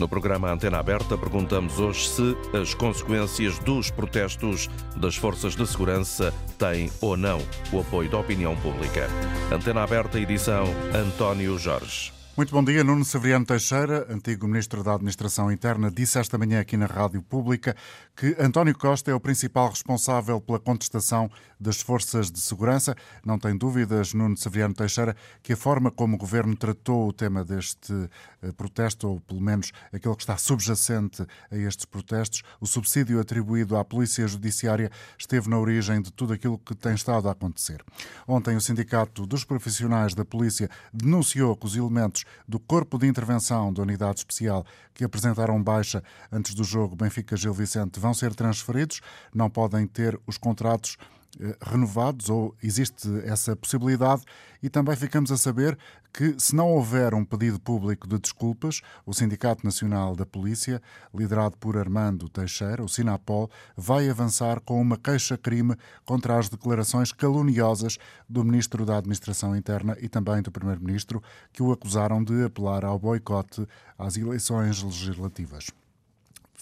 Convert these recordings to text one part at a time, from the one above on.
No programa Antena Aberta, perguntamos hoje se as consequências dos protestos das forças de segurança têm ou não o apoio da opinião pública. Antena Aberta, edição António Jorge. Muito bom dia. Nuno Severiano Teixeira, antigo Ministro da Administração Interna, disse esta manhã aqui na Rádio Pública que António Costa é o principal responsável pela contestação das forças de segurança. Não tem dúvidas, Nuno Severiano Teixeira, que a forma como o Governo tratou o tema deste eh, protesto, ou pelo menos aquele que está subjacente a estes protestos, o subsídio atribuído à Polícia Judiciária, esteve na origem de tudo aquilo que tem estado a acontecer. Ontem, o Sindicato dos Profissionais da Polícia denunciou que os elementos do Corpo de Intervenção da Unidade Especial que apresentaram baixa antes do jogo Benfica-Gil Vicente vão ser transferidos, não podem ter os contratos eh, renovados ou existe essa possibilidade e também ficamos a saber que se não houver um pedido público de desculpas, o Sindicato Nacional da Polícia, liderado por Armando Teixeira, o Sinapol, vai avançar com uma queixa-crime contra as declarações caluniosas do Ministro da Administração Interna e também do Primeiro-Ministro, que o acusaram de apelar ao boicote às eleições legislativas.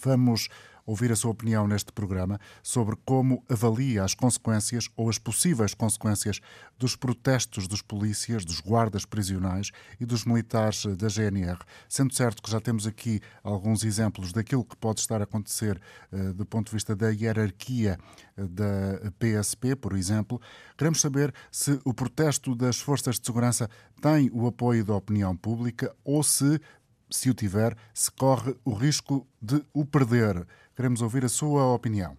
Vamos ouvir a sua opinião neste programa sobre como avalia as consequências ou as possíveis consequências dos protestos dos polícias, dos guardas prisionais e dos militares da GNR. Sendo certo que já temos aqui alguns exemplos daquilo que pode estar a acontecer uh, do ponto de vista da hierarquia uh, da PSP, por exemplo, queremos saber se o protesto das forças de segurança tem o apoio da opinião pública ou se se o tiver, se corre o risco de o perder. Queremos ouvir a sua opinião.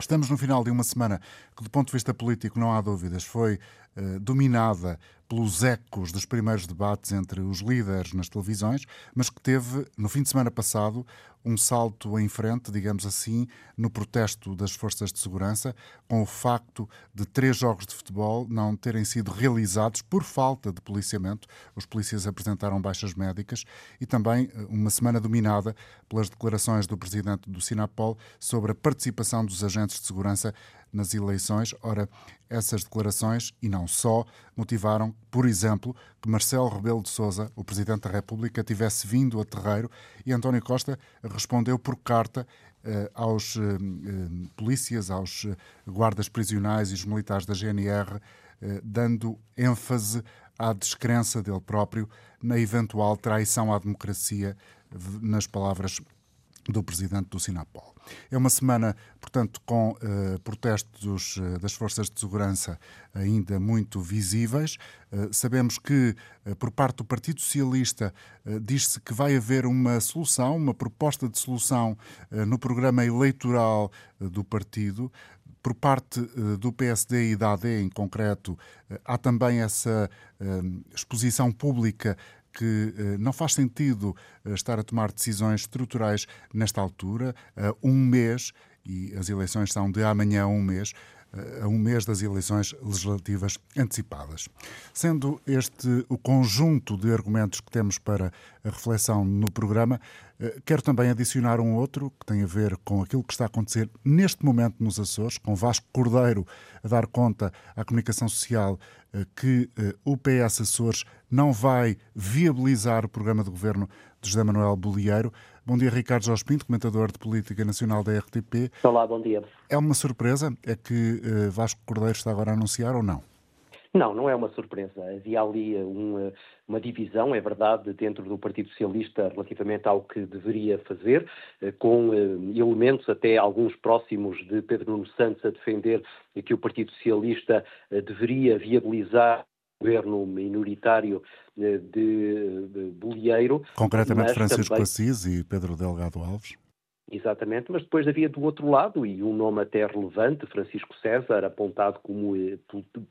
Estamos no final de uma semana que, do ponto de vista político, não há dúvidas, foi eh, dominada pelos ecos dos primeiros debates entre os líderes nas televisões, mas que teve, no fim de semana passado, um salto em frente, digamos assim, no protesto das forças de segurança, com o facto de três jogos de futebol não terem sido realizados por falta de policiamento. Os polícias apresentaram baixas médicas e também eh, uma semana dominada pelas declarações do presidente do Sinapol sobre a participação dos agentes de segurança nas eleições. Ora, essas declarações, e não só, motivaram, por exemplo, que Marcelo Rebelo de Sousa, o Presidente da República, tivesse vindo a terreiro e António Costa respondeu por carta eh, aos eh, eh polícias, aos eh, guardas prisionais e os militares da GNR, eh, dando ênfase à descrença dele próprio na eventual traição à democracia, nas palavras do presidente do Sinapol. É uma semana, portanto, com uh, protestos uh, das forças de segurança ainda muito visíveis. Uh, sabemos que, por parte do Partido Socialista, diz-se que vai haver uma solução, uma proposta de solução no programa eleitoral do partido. Por parte do PSD e da AD, em concreto, há também essa exposição pública que eh, não faz sentido eh, estar a tomar decisões estruturais nesta altura, um mês, e as eleições são de amanhã a um mês, a um mês das eleições legislativas antecipadas. Sendo este o conjunto de argumentos que temos para a reflexão no programa, eh, quero também adicionar um outro que tem a ver com aquilo que está a acontecer neste momento nos Açores, com Vasco Cordeiro a dar conta à comunicação social eh, que eh, o PS Açores não vai viabilizar o programa de governo de José Manuel Bolieiro. Bom dia, Ricardo Jorge Pinto, comentador de Política Nacional da RTP. Olá, bom dia. É uma surpresa? É que uh, Vasco Cordeiro está agora a anunciar ou não? Não, não é uma surpresa. Havia ali uma, uma, divisão, é verdade, dentro do Partido Socialista relativamente ao que deveria fazer, eh, com eh, elementos até alguns próximos de Pedro Nuno Santos a defender que o Partido Socialista deveria viabilizar governo minoritário de, de Bolieiro. Concretamente Francisco também... Assis e Pedro Delgado Alves. Exatamente, mas depois havia do outro lado, e um nome até relevante, Francisco César, apontado como eh,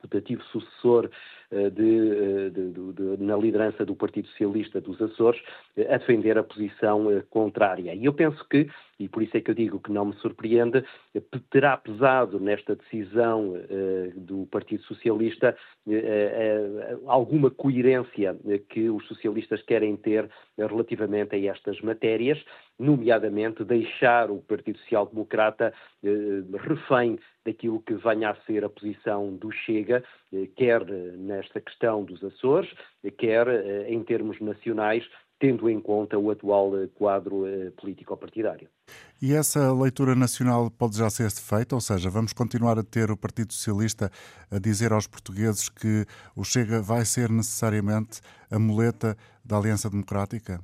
putativo sucessor eh, de, eh, de, de, na liderança do Partido Socialista dos Açores, a defender a posição contrária. E eu penso que, e por isso é que eu digo que não me surpreende, terá pesado nesta decisão do Partido Socialista alguma coerência que os socialistas querem ter relativamente a estas matérias, nomeadamente deixar o Partido Social Democrata refém daquilo que venha a ser a posição do Chega, quer nesta questão dos Açores, quer em termos nacionais, tendo em conta o atual quadro político-partidário. E essa leitura nacional pode já ser feita, ou seja, vamos continuar a ter o Partido Socialista a dizer aos portugueses que o Chega vai ser necessariamente a muleta da Aliança Democrática?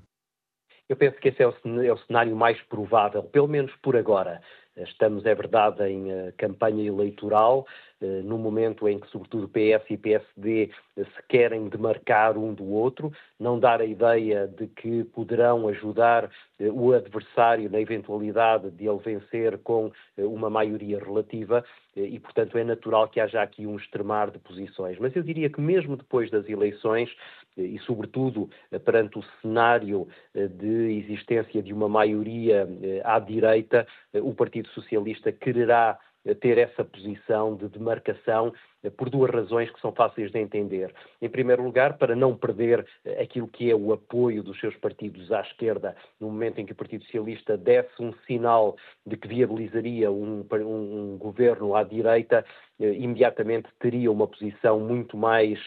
Eu penso que esse é o, é o cenário mais provável, pelo menos por agora. Estamos, é verdade, em uh, campanha eleitoral, no momento em que, sobretudo, PS e PSD uh, se querem demarcar um do outro, não dar a ideia de que poderão ajudar o adversário na eventualidade de ele vencer com uma maioria relativa, e, portanto, é natural que haja aqui um extremar de posições. Mas eu diria que, mesmo depois das eleições, e, sobretudo, perante o cenário de existência de uma maioria à direita, o Partido Socialista quererá ter essa posição de demarcação eh, por duas razões que são fáceis de entender. Em primeiro lugar, para não perder eh, aquilo que é o apoio dos seus partidos à esquerda, no momento em que o Partido Socialista desse um sinal de que viabilizaria um, um, um governo à direita, imediatamente teria uma posição muito mais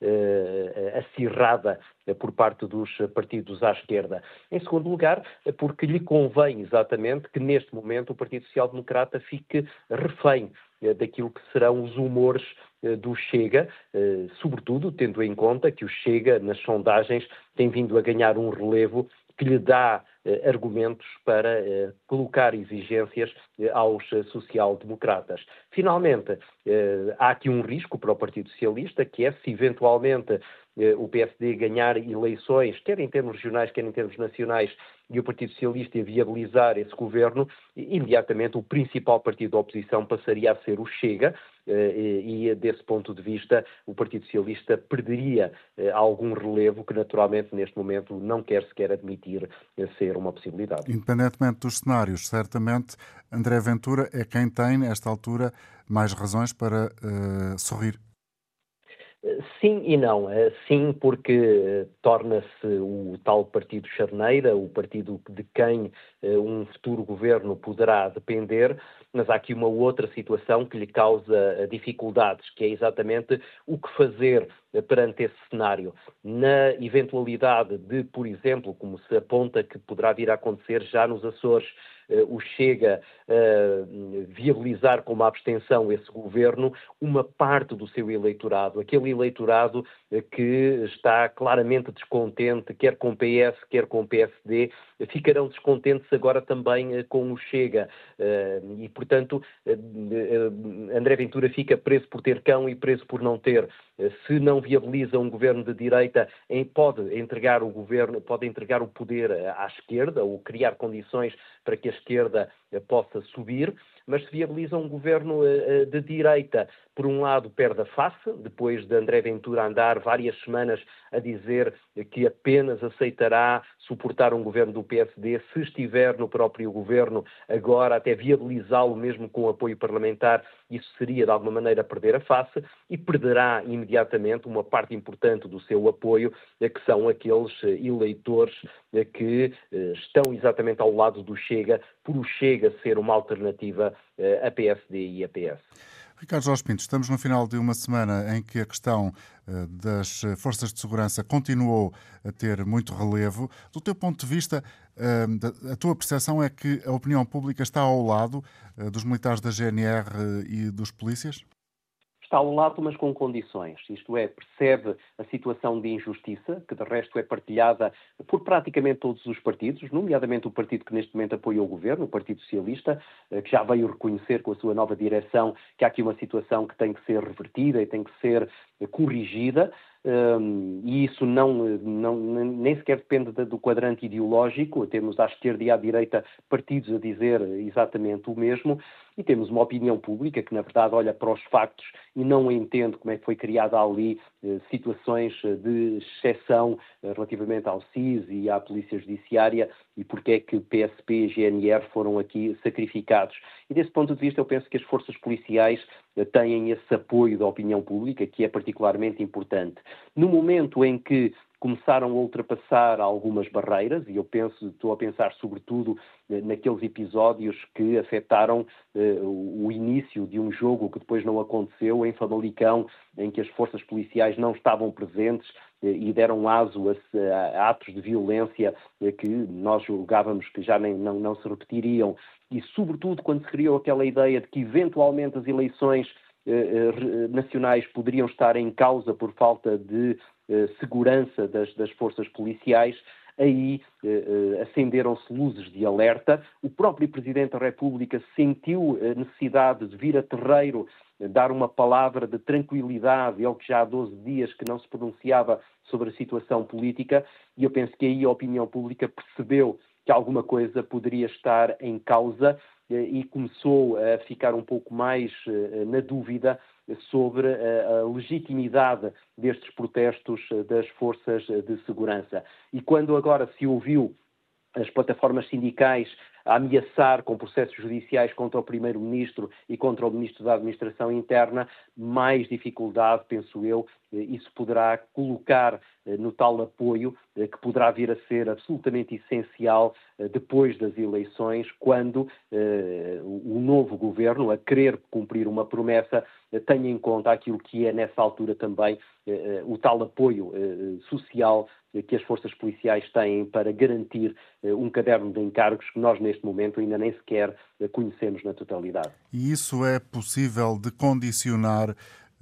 eh, acirrada por parte dos partidos à esquerda. Em segundo lugar, porque lhe convém exatamente que neste momento o Partido Social Democrata fique refém eh, daquilo que serão os humores eh, do Chega, eh, sobretudo tendo em conta que o Chega, nas sondagens, tem vindo a ganhar um relevo que lhe dá argumentos para colocar exigências aos social-democratas. Finalmente, há aqui um risco para o Partido Socialista, que é se eventualmente o PSD ganhar eleições, quer em termos regionais, quer em termos nacionais, e o Partido Socialista viabilizar esse governo, imediatamente o principal partido da oposição passaria a ser o Chega, eh, e desse ponto de vista o Partido Socialista perderia eh, algum relevo que naturalmente neste momento não quer sequer admitir eh, ser uma possibilidade. Independentemente dos cenários, certamente André Ventura é quem tem, nesta altura, mais razões para uh, sorrir. Sim e não. Eh, sim, porque eh, torna-se o tal partido charneira, o partido de quem eh, um futuro governo poderá depender, mas há aqui uma outra situação que lhe causa dificuldades, que é exatamente o que fazer perante esse cenário. Na eventualidade de, por exemplo, como se aponta que poderá vir a acontecer já nos Açores, eh, o Chega uh, viabilizar com uma abstenção esse governo, uma parte do seu eleitorado, aquele eleitorado uh, que está claramente descontente, quer com o PS, quer com o PSD, ficarão descontentes agora também com o Chega. e, portanto, André Ventura fica preso por ter cão e preso por não ter. Se não viabiliza um governo de direita, pode entregar o governo, pode entregar o poder à esquerda ou criar condições para que a esquerda eh, possa subir, mas se viabiliza um governo eh, eh, de direita, por um lado perde a face, depois de André Ventura andar várias semanas a dizer que apenas aceitará suportar um governo do PSD se estiver no próprio governo, agora até viabilizá-lo mesmo com apoio parlamentar, isso seria de alguma maneira perder a face e perderá imediatamente uma parte importante do seu apoio, que são aqueles eleitores que estão exatamente ao lado do Chega, por o Chega ser uma alternativa a PSD e a PS. Ricardo Jorge Pinto, estamos no final de uma semana em que a questão eh, das forças de segurança continuou a ter muito relevo. Do teu ponto de vista, eh, a tua percepção é que a opinião pública está ao lado eh, dos militares da GNR e dos polícias? Está ao lado, mas com condições. Isto é, percebe a situação de injustiça, que de resto é partilhada por praticamente todos os partidos, nomeadamente o partido que neste momento apoia o governo, o Partido Socialista, eh, que já veio reconhecer com a sua nova direção que há aqui uma situação que tem que ser revertida e tem que ser corrigida. Um, e isso não, não, nem sequer depende do quadrante ideológico. Temos à esquerda e à direita partidos a dizer exatamente o mesmo, e temos uma opinião pública que, na verdade, olha para os factos e não entende como é que foi criada ali eh, situações de exceção eh, relativamente ao CIS e à Polícia Judiciária e porque é que PSP e GNR foram aqui sacrificados. E desse ponto de vista, eu penso que as forças policiais eh, têm esse apoio da opinião pública, que é particularmente importante. No momento em que começaram a ultrapassar algumas barreiras, e eu penso, estou a pensar sobretudo eh, naqueles episódios que afetaram eh, o início de um jogo que depois não aconteceu em Famalicão, em que as forças policiais não estavam presentes eh, e deram aso a, a, atos de violência que nós julgávamos que já nem, não, não se repetiriam. E, sobretudo, quando se criou aquela ideia de que eventualmente as eleições nacionais poderiam estar em causa por falta de eh, segurança das, das forças policiais, aí eh, eh, acenderam-se luzes de alerta. O próprio Presidente da República sentiu a necessidade de vir a terreiro dar uma palavra de tranquilidade, ele que já há 12 dias que não se pronunciava sobre a situação política, e eu penso que aí a opinião pública percebeu que alguma coisa poderia estar em causa e começou a ficar um pouco mais na dúvida sobre a legitimidade destes protestos das forças de segurança. E quando agora se ouviu as plataformas sindicais a ameaçar com processos judiciais contra o Primeiro-Ministro e contra o Ministro da Administração Interna, mais dificuldade, penso eu, isso poderá colocar eh, no tal apoio eh, que poderá vir a ser absolutamente essencial eh, depois das eleições, quando o novo governo, a querer cumprir uma promessa, tenha em conta aquilo que é, nessa altura também, o tal apoio social que as forças policiais têm para garantir um caderno de encargos que nós, neste momento, ainda nem sequer conhecemos na totalidade. E isso é possível de condicionar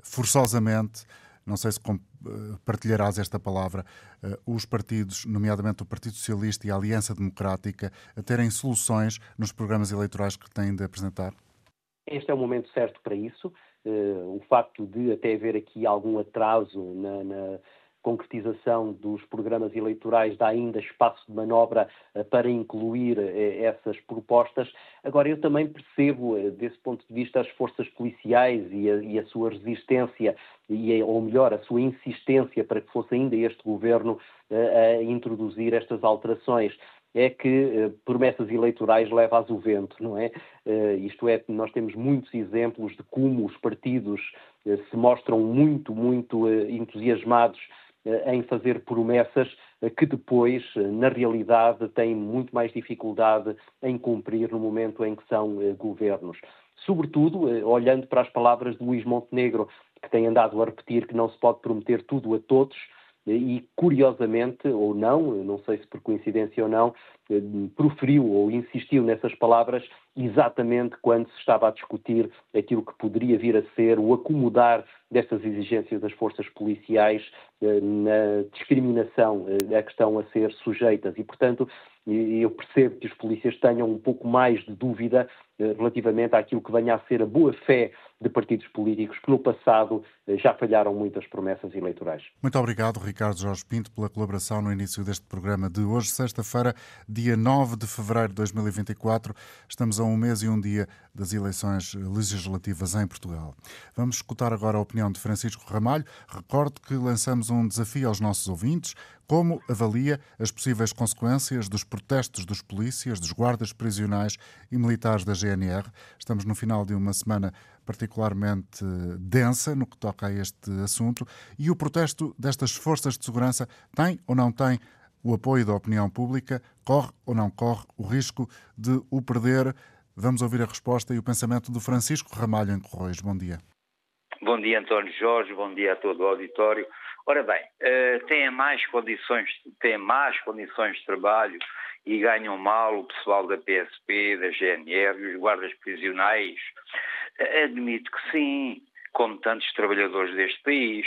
forçosamente não sei se eh, partilharás esta palavra, eh, os partidos, nomeadamente o Partido Socialista e a Aliança Democrática, a terem soluções nos programas eleitorais que têm de apresentar? Este é o momento certo para isso. Eh, o facto de até haver aqui algum atraso na, na concretização dos programas eleitorais dá ainda espaço de manobra eh, para incluir eh, essas propostas. Agora, eu também percebo, eh, desse ponto de vista, as forças policiais e a, e a sua resistência, e, ou melhor, a sua insistência para que fosse ainda este governo a introduzir estas alterações é que promessas eleitorais levam o vento, não é? isto é, nós temos muitos exemplos de como os partidos se mostram muito, muito entusiasmados em fazer promessas eh, que depois, eh, na realidade, têm muito mais dificuldade em cumprir no momento em que são governos. Sobretudo, olhando para as palavras de Luís Montenegro, que tem andado a repetir que não se pode prometer tudo a todos, e curiosamente, ou não, não sei se por coincidência ou não, proferiu ou insistiu nessas palavras exatamente quando se estava a discutir aquilo que poderia vir a ser o acomodar destas exigências das forças policiais eh, na discriminação eh, a que estão a ser sujeitas. E, portanto, eu percebo que os polícias tenham um pouco mais de dúvida eh, relativamente àquilo que venha a ser a boa-fé de partidos políticos que no passado já falharam muitas promessas eleitorais. Muito obrigado, Ricardo Jorge Pinto, pela colaboração no início deste programa de hoje, sexta-feira, dia 9 de fevereiro de 2024. Estamos a um mês e um dia das eleições legislativas em Portugal. Vamos escutar agora a opinião de Francisco Ramalho. Recordo que lançamos um desafio aos nossos ouvintes. Como avalia as possíveis consequências dos protestos dos polícias, dos guardas prisionais e militares da GNR? Estamos no final de uma semana particularmente densa no que toca a este assunto e o protesto destas forças de segurança tem ou não tem o apoio da opinião pública, corre ou não corre o risco de o perder? Vamos ouvir a resposta e o pensamento do Francisco Ramalho em Correios. Bom dia. Bom dia, António Jorge, bom dia a todo o auditório. Ora bem, uh, têm mais condições, têm más condições de trabalho e ganham mal o pessoal da PSP, da GNR os guardas prisionais? Uh, admito que sim, como tantos trabalhadores deste país.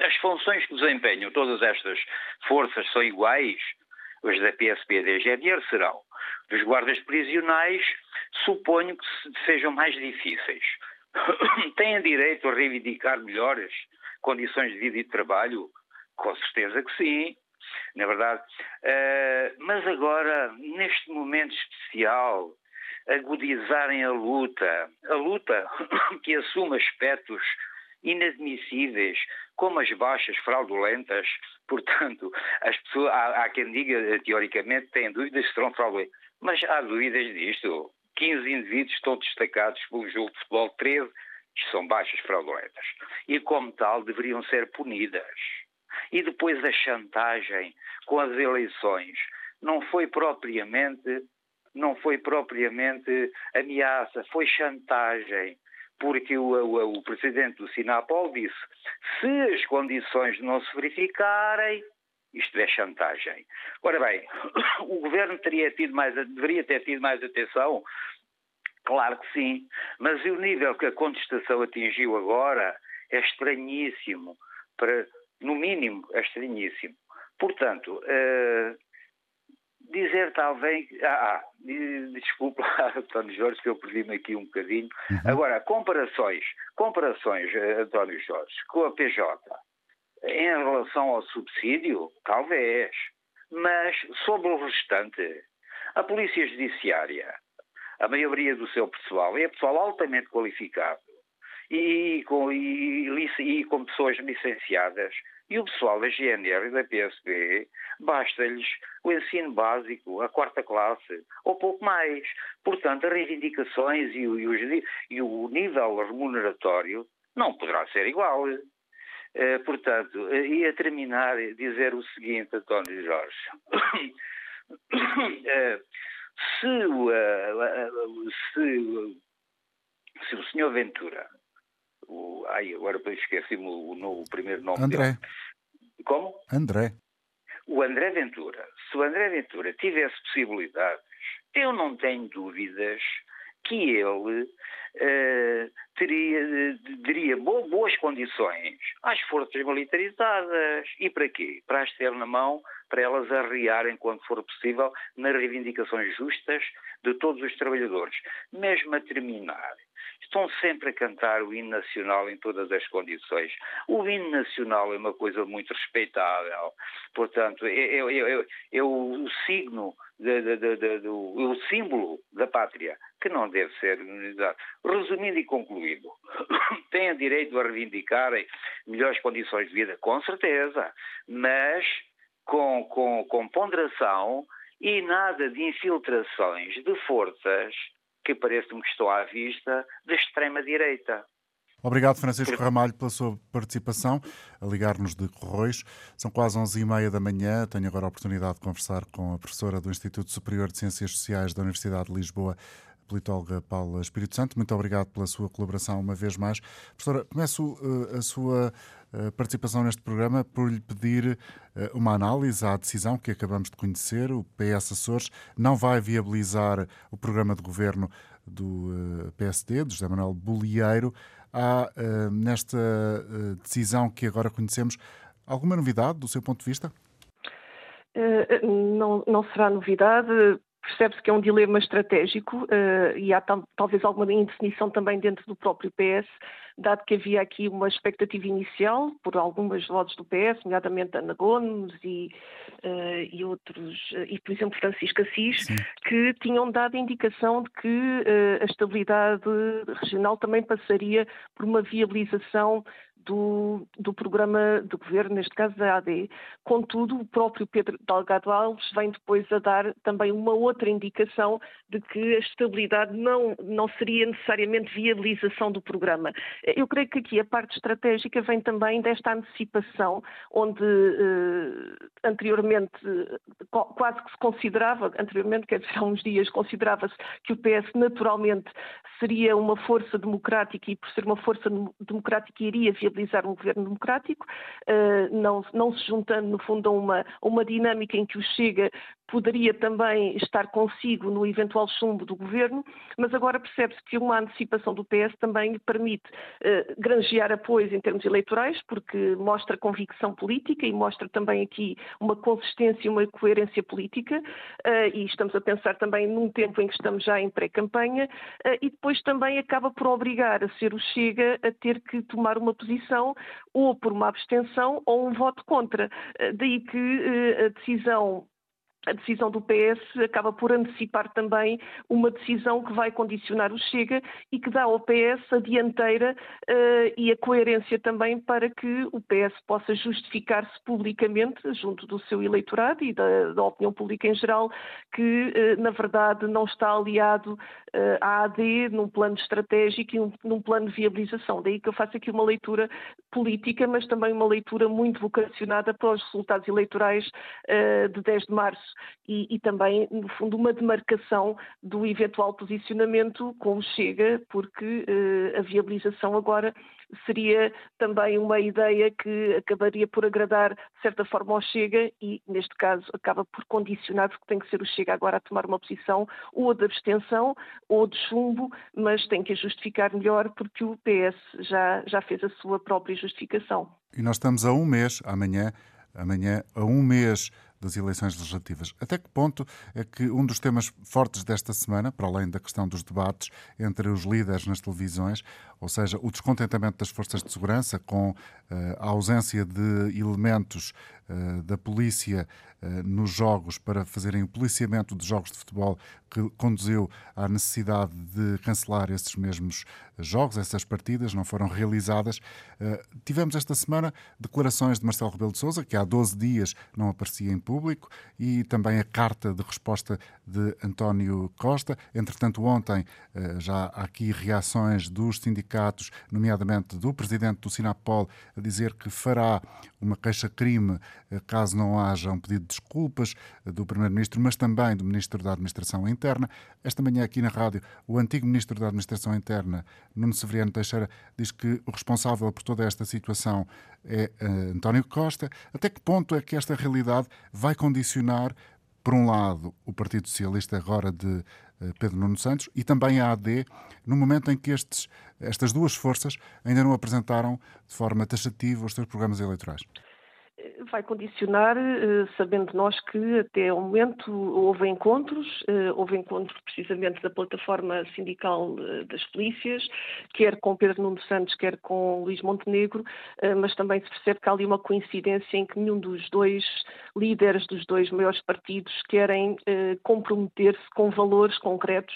As funções que desempenham todas estas forças são iguais. As da PSP e da GNR serão. Dos guardas prisionais, suponho que sejam mais difíceis. Têm direito a reivindicar melhores condições de vida e de trabalho? Com certeza que sim, na verdade. Uh, mas agora, neste momento especial, agudizarem a luta, a luta que assume aspectos inadmissíveis, como as baixas fraudulentas, portanto, as pessoas, há, há quem diga, teoricamente, têm dúvidas se serão fraudulentas, mas há dúvidas disto. 15 indivíduos estão destacados pelo jogo de futebol, 13 são baixas fraudulentas. E, como tal, deveriam ser punidas. E depois a chantagem com as eleições não foi propriamente não foi propriamente ameaça, foi chantagem porque o, o, o, presidente do Sinapol disse: se as condições não se verificarem, isto é chantagem. Ora bem, o governo teria tido mais, deveria ter tido mais atenção? Claro que sim, mas o nível que a contestação atingiu agora é estranhíssimo, para, no mínimo é estranhíssimo. Portanto, uh, dizer talvez. Ah, ah desculpa, António Jorge, que eu perdi-me aqui um bocadinho. Uhum. Agora, comparações, comparações, eh, António Jorge, com a PJ em relação ao subsídio, talvez. Mas sobre o restante, a Polícia Judiciária, a maioria do seu pessoal é pessoal altamente qualificado e com, e, e com pessoas licenciadas e o pessoal da GNR e da PSP basta-lhes o ensino básico, a quarta classe, ou pouco mais. Portanto, as reivindicações e o, e e o nível remuneratório não poderá ser igual. Uh, portanto, uh, e a terminar, dizer o seguinte, António Jorge. uh, se, se, se o senhor Ventura o, ai, agora esqueci-me o, o, o, primeiro nome André. dele. Como? André. O André Ventura. Se o André Ventura tivesse possibilidades, eu não tenho dúvidas que ele uh, teria, teria boas condições às forças militarizadas. E para quê? Para as ter na mão, para elas arriarem, quando for possível, nas reivindicações justas de todos os trabalhadores. Mesmo a terminar, estão sempre a cantar o hino nacional em todas as condições. O hino nacional é uma coisa muito respeitável, portanto, é, é, é, é o signo, de, de, do, o símbolo da pátria, que não deve ser minimizado. Resumindo e concluindo, têm direito a reivindicarem melhores condições de vida, com certeza, mas com, com, com ponderação e nada de infiltrações de forças que parece-me que estão à vista da extrema-direita. Obrigado, Francisco Ramalho, pela sua participação, a ligar-nos de Corroios. São quase 11h30 da manhã. Tenho agora a oportunidade de conversar com a professora do Instituto Superior de Ciências Sociais da Universidade de Lisboa, politóloga Paula Espírito Santo. Muito obrigado pela sua colaboração uma vez mais. Professora, começo uh, a sua uh, participação neste programa por lhe pedir uh, uma análise à decisão que acabamos de conhecer. O PS Açores não vai viabilizar o programa de governo do PSD, do José Manuel Bolieiro. Há nesta decisão que agora conhecemos alguma novidade do seu ponto de vista? Não, não será novidade percebe-se que é um dilema estratégico uh, e há tal, talvez alguma indefinição também dentro do próprio PS, dado que havia aqui uma expectativa inicial por algumas vozes do PS, nomeadamente Ana Gomes e, uh, e outros, uh, e por exemplo Francisco Assis, Sim. que tinham dado indicação de que a estabilidade regional também passaria por uma viabilização do, do programa de governo, neste caso da AD. Contudo, o próprio Pedro Delgado Alves vem depois a dar também uma outra indicação de que a estabilidade não, não seria necessariamente viabilização do programa. Eu creio que aqui a parte estratégica vem também desta antecipação, onde eh, anteriormente quase que se considerava, anteriormente, quer dizer, há uns dias, considerava-se que o PS naturalmente seria uma força democrática e por ser uma força democrática iria viabilizar um governo democrático, eh, não, não se juntando, no fundo, a uma, a uma dinâmica em que o Chega poderia também estar consigo no eventual chumbo do governo, mas agora percebe-se que uma antecipação do PS também lhe permite uh, granjear apoios em termos eleitorais, porque mostra convicção política e mostra também aqui uma consistência e uma coerência política, uh, e estamos a pensar também num tempo em que estamos já em pré-campanha, uh, e depois também acaba por obrigar a ser o Chega a ter que tomar uma posição ou por uma abstenção ou um voto contra. Daí que a decisão a decisão do PS acaba por antecipar também uma decisão que vai condicionar o Chega e que dá ao PS a dianteira uh, e a coerência também para que o PS possa justificar-se publicamente junto do seu eleitorado e da, da opinião pública em geral que, uh, na verdade, não está aliado uh, à AD num plano estratégico e um, num plano de viabilização. Daí que eu faço aqui uma leitura política, mas também uma leitura muito vocacionada para os resultados eleitorais de 10 de março e, e, também, no fundo, uma demarcação do eventual posicionamento com o Chega, porque eh, a viabilização agora seria também uma ideia que acabaria por agradar, de certa forma, ao Chega e, neste caso, acaba por condicionar, porque tem que ser o Chega agora a tomar uma posição ou de abstenção ou de chumbo, mas tem que a justificar melhor porque o PS já, já fez a sua própria justificação. E nós estamos a um mês, amanhã, amanhã a um mês das eleições legislativas. Até que ponto é que um dos temas fortes desta semana, para além da questão dos debates entre os líderes nas televisões, ou seja, o descontentamento das forças de segurança com uh, a ausência de elementos uh, da polícia uh, nos jogos para fazerem o policiamento de jogos de futebol que conduziu à necessidade de cancelar esses mesmos jogos, essas partidas não foram realizadas. tivemos esta semana declarações de Marcelo Rebelo de Sousa, que há 12 dias não aparecia em público, e também a carta de resposta de António Costa. Entretanto, ontem já há aqui reações dos sindicatos sindicatos, nomeadamente do presidente do Sinapol, a dizer que fará uma queixa-crime eh, caso não haja um pedido de desculpas eh, do primeiro-ministro, mas também do ministro da Administração Interna. Esta manhã, aqui na rádio, o antigo ministro da Administração Interna, Nuno Severiano Teixeira, diz que o responsável por toda esta situação é uh, António Costa. Até que ponto é que esta realidade vai condicionar por um lado, o Partido Socialista agora de Pedro Nuno Santos e também a AD, no momento em que estes, estas duas forças ainda não apresentaram de forma taxativa os seus programas eleitorais? Vai condicionar, eh, sabendo nós que até o momento houve encontros, eh, houve encontros precisamente da plataforma sindical eh, das polícias, quer com Pedro Nuno Santos, quer com Luís Montenegro, mas também se percebe que há ali uma coincidência em que nenhum dos dois líderes dos dois maiores partidos querem comprometer-se com valores concretos,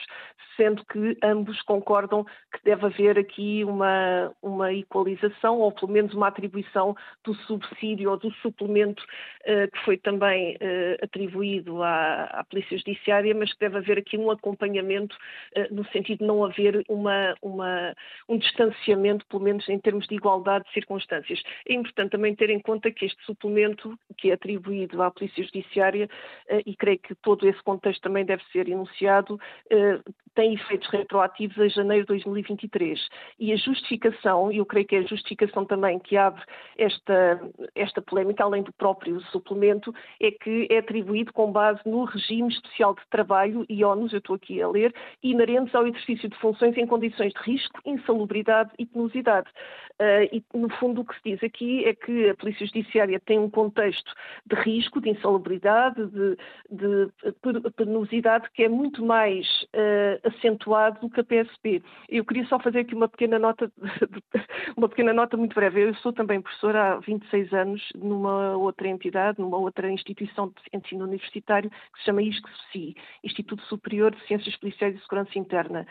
sendo que ambos concordam que deve haver aqui uma, uma equalização ou pelo menos uma atribuição do subsídio ou do suplemento uh, que foi também uh, atribuído à, à, Polícia Judiciária, mas que deve haver aqui um acompanhamento uh, no sentido de não haver uma, uma, um distanciamento, pelo menos em termos de igualdade de circunstâncias. É importante também ter em conta que este suplemento que é atribuído à Polícia Judiciária, e creio que todo esse contexto também deve ser enunciado, tem efeitos retroativos a janeiro de 2023. E a justificação, e eu creio que é a justificação também que abre esta, esta polémica, além do próprio suplemento, é que é atribuído com base no regime especial de trabalho e ONUS, eu estou aqui a ler, inerentes ao exercício de funções em condições de risco, insalubridade e penosidade. Uh, e, no fundo, o que se diz aqui é que a Polícia Judiciária tem um contexto de risco, de insalubridade, de, de penosidade que é muito mais uh, acentuado do que a PSP. Eu queria só fazer aqui uma pequena nota, uma pequena nota muito breve. Eu sou também professora há 26 anos numa outra entidade, numa outra instituição de ensino universitário que se chama ISCSI, Instituto Superior de Ciências Policiais e Segurança Interna.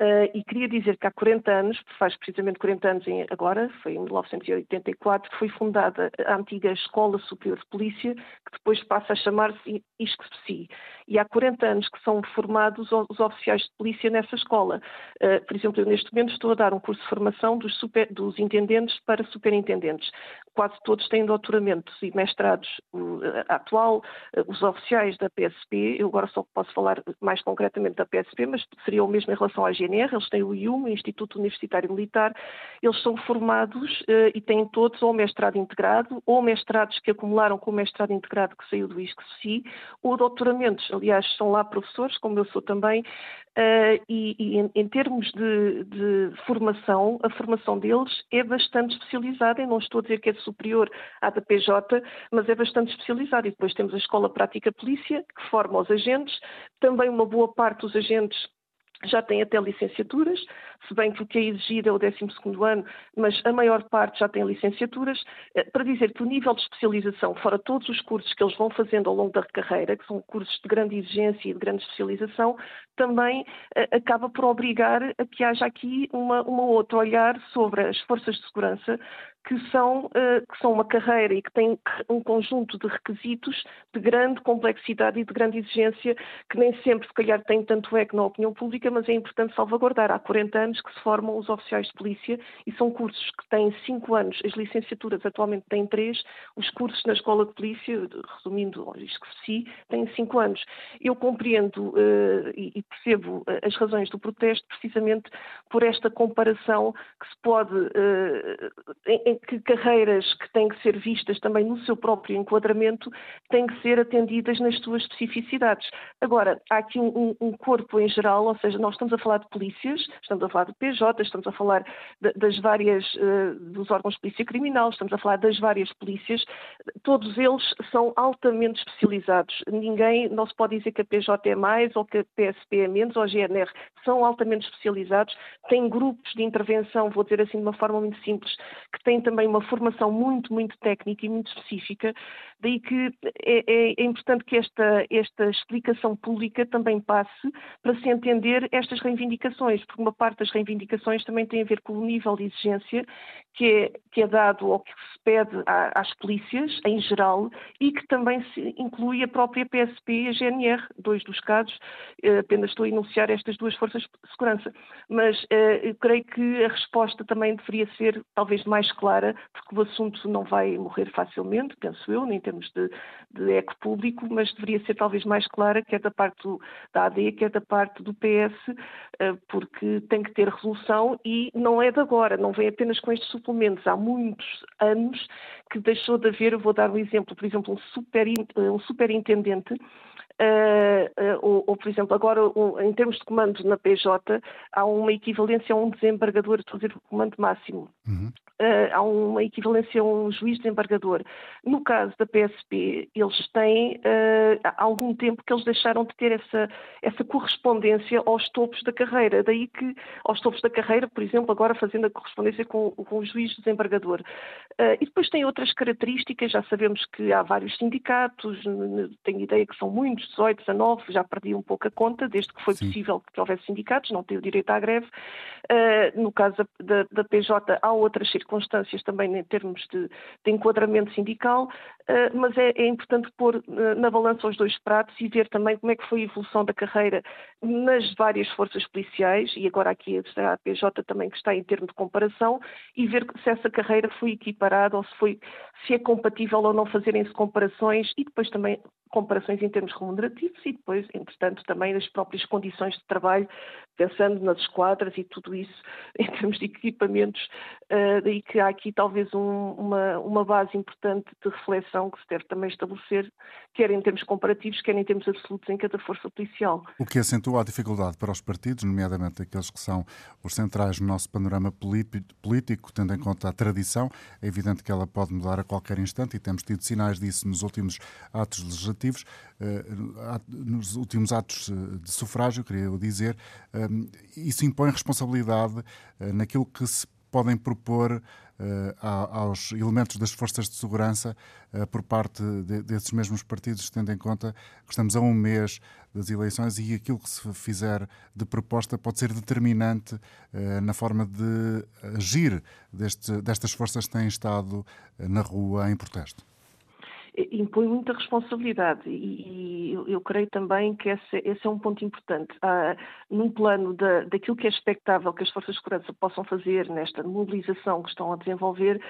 Uh, e queria dizer que há 40 anos, faz precisamente 40 anos agora, foi em 1984, que foi fundada a antiga Escola Superior de Polícia, que depois passa a chamar-se ISCSI. E há 40 anos que são formados os oficiais de polícia nessa escola. Uh, por exemplo, eu neste momento estou a dar um curso de formação dos, super, dos intendentes para superintendentes. Quase todos têm doutoramentos e mestrados. Uh, atual, os oficiais da PSP, eu agora só posso falar mais concretamente da PSP, mas seria o mesmo em relação à GNR, eles têm o IUM, o Instituto Universitário Militar, eles são formados uh, e têm todos ou mestrado integrado, ou mestrados que acumularam com o mestrado integrado que saiu do ISCSI, ou doutoramentos. Aliás, são lá professores, como eu sou também, uh, e, e em, em, termos de, de, formação, a formação deles é bastante especializada, e não estou a dizer que é superior à da PJ, mas é bastante especializada. E depois temos a Escola Prática Polícia, que forma os agentes, também uma boa parte dos agentes já têm até licenciaturas, se bem que o que é exigido é o 12 ano, mas a maior parte já tem licenciaturas, eh, para dizer que o nível de especialização, fora todos os cursos que eles vão fazendo ao longo da carreira, que são cursos de grande exigência e de grande especialização, também uh, acaba por obrigar a que haja aqui uma, uma outro olhar sobre as forças de segurança que são, uh, que são uma carreira e que têm um conjunto de requisitos de grande complexidade e de grande exigência que nem sempre, se calhar, tem tanto eco na opinião pública, mas é importante salvaguardar. Há 40 anos que se formam os oficiais de polícia e são cursos que têm 5 anos, as licenciaturas atualmente têm 3, os cursos na escola de polícia, resumindo isto que si, têm 5 anos. Eu compreendo uh, e percebo as razões do protesto precisamente por esta comparação que se pode, em que carreiras que têm que ser vistas também no seu próprio enquadramento têm que ser atendidas nas suas especificidades. Agora, há aqui um, um, corpo em geral, ou seja, nós estamos a falar de polícias, estamos a falar do PJ, estamos a falar de, das várias, uh, dos órgãos de polícia criminal, estamos a falar das várias polícias, todos eles são altamente especializados. Ninguém, não se pode dizer que a PJ é mais ou que a PSP é menos ou a GNR, são altamente especializados, têm grupos de intervenção, vou dizer assim de uma forma muito simples, que têm também uma formação muito, muito técnica e muito específica, daí que é, é, é importante que esta, esta explicação pública também passe para se entender estas reivindicações, porque uma parte das reivindicações também tem a ver com o nível de exigência que é, que é dado ou que se pede às polícias, em geral, e que também se inclui a própria PSP e a GNR, dois dos casos, eh, apenas estou a enunciar estas duas forças de segurança. Mas eh, eu creio que a resposta também deveria ser talvez mais clara, porque o assunto não vai morrer facilmente, penso eu, nem em termos de, de eco público, mas deveria ser talvez mais clara, quer da parte do, da AD, quer da parte do PS, eh, porque tem que ter resolução e não é de agora, não vem apenas com estes suplementos. Há muitos anos que deixou de haver, vou dar um exemplo, por exemplo, um, super, um superintendente Uh, uh, ou, ou, por exemplo, agora em termos de comando na PJ, há uma equivalência a um desembargador, a dizer, comando máximo. Uhum uh, há uma equivalência a um juiz desembargador. No caso da PSP, eles têm uh, há algum tempo que eles deixaram de ter essa, essa correspondência aos topos da carreira. Daí que, aos topos da carreira, por exemplo, agora fazendo a correspondência com, com o juiz desembargador. Uh, e depois tem outras características, já sabemos que há vários sindicatos, tenho ideia que são muitos, 18, 19, já perdi um pouco a conta, desde que foi Sim. possível que houvesse sindicatos, não tem o direito à greve. no caso da, da PJ, há outras circunstâncias circunstâncias também em termos de, de enquadramento sindical, uh, mas é, é, importante pôr uh, na balança os dois pratos e ver também como é que foi a evolução da carreira nas várias forças policiais, e agora aqui a PJ também que está em termo de comparação, e ver se essa carreira foi equiparada ou se, foi, se é compatível ou não fazerem-se comparações, e depois também comparações em termos remunerativos e depois, entretanto, também as próprias condições de trabalho, pensando nas esquadras e tudo isso em termos de equipamentos, uh, daí que há aqui talvez um, uma, uma base importante de reflexão que se deve também estabelecer, quer em termos comparativos, quer em termos absolutos em cada força policial. O que acentua a dificuldade para os partidos, nomeadamente aqueles que são os centrais no nosso panorama político, tendo em conta a tradição, é evidente que ela pode mudar a qualquer instante e temos tido sinais disso nos últimos atos legislativos, eh, nos últimos atos eh, de sufrágio, queria eu dizer, eh, isso impõe responsabilidade naquilo que se podem propor aos elementos das forças de segurança por parte desses mesmos partidos, tendo em conta que estamos a um mês das eleições e aquilo que se fizer de proposta pode ser determinante na forma de agir deste, destas forças que têm estado na rua em protesto impõe muita responsabilidade e, e eu, creio também que esse, esse, é um ponto importante. Ah, num plano da, daquilo que é expectável que as forças de segurança possam fazer nesta mobilização que estão a desenvolver,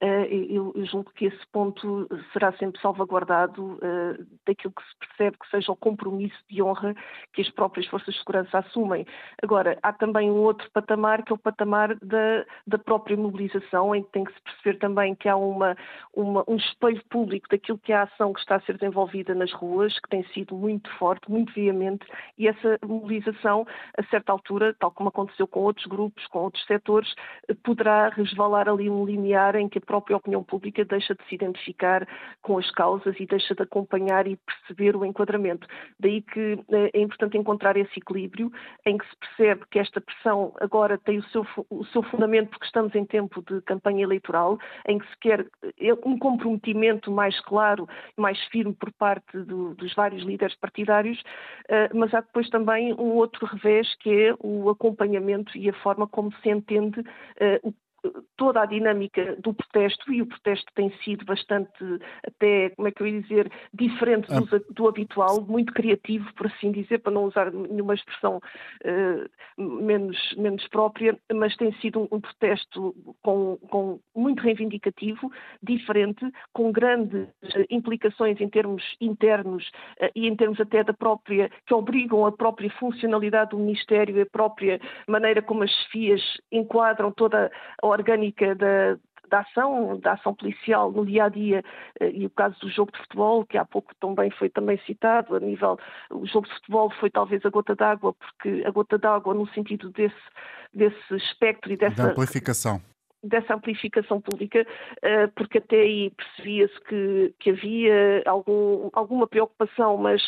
ah, eu, eu, julgo que esse ponto será sempre salvaguardado ah, daquilo que se percebe que seja o compromisso de honra que as próprias forças de segurança assumem. Agora, há também um outro patamar que é o patamar da, da própria mobilização, em que tem que se perceber também que há uma, uma um espelho público daquilo aquilo que é a ação que está a ser desenvolvida nas ruas, que tem sido muito forte, muito veemente, e essa mobilização, a certa altura, tal como aconteceu com outros grupos, com outros setores, poderá resvalar ali um limiar em que a própria opinião pública deixa de se identificar com as causas e deixa de acompanhar e perceber o enquadramento. Daí que eh, é importante encontrar esse equilíbrio em que se percebe que esta pressão agora tem o seu, o seu fundamento porque estamos em tempo de campanha eleitoral, em que se quer eh, um comprometimento mais claro, mais firme por parte do, dos vários líderes partidários, eh, mas há depois também um outro revés que é o acompanhamento e a forma como se entende o toda a dinâmica do protesto e o protesto tem sido bastante, até, como é que eu ia dizer, diferente do, ah. do habitual, muito criativo, por assim dizer, para não usar nenhuma expressão uh, menos, menos própria, mas tem sido um, um protesto com, com, muito reivindicativo, diferente, com grandes implicações em termos internos uh, e em termos até da própria, que obrigam a própria funcionalidade do Ministério e a própria maneira como as chefias enquadram toda a orgânica da, da ação, da ação policial no dia a dia eh, e o caso do jogo de futebol, que há pouco também foi também citado, a nível, o jogo de futebol foi talvez a gota d'água, porque a gota d'água no sentido desse, desse espectro e dessa... Da amplificação dessa amplificação pública, eh, porque até aí percebia-se que, que havia algum, alguma preocupação, mas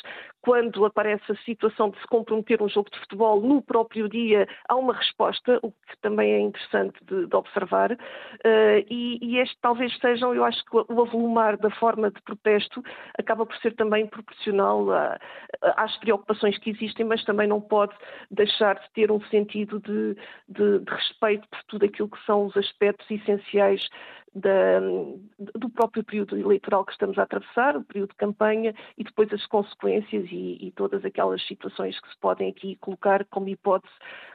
quando aparece a situação de se comprometer um jogo de futebol no próprio dia, há uma resposta, o que também é interessante de, de observar, uh, e, e, este talvez sejam, eu acho que o avolumar da forma de protesto acaba por ser também proporcional a, às preocupações que existem, mas também não pode deixar de ter um sentido de, de, de respeito por tudo aquilo que são os aspectos essenciais da, do próprio período eleitoral que estamos a atravessar, o período de campanha e depois as consequências e, e, todas aquelas situações que se podem aqui colocar como hipótese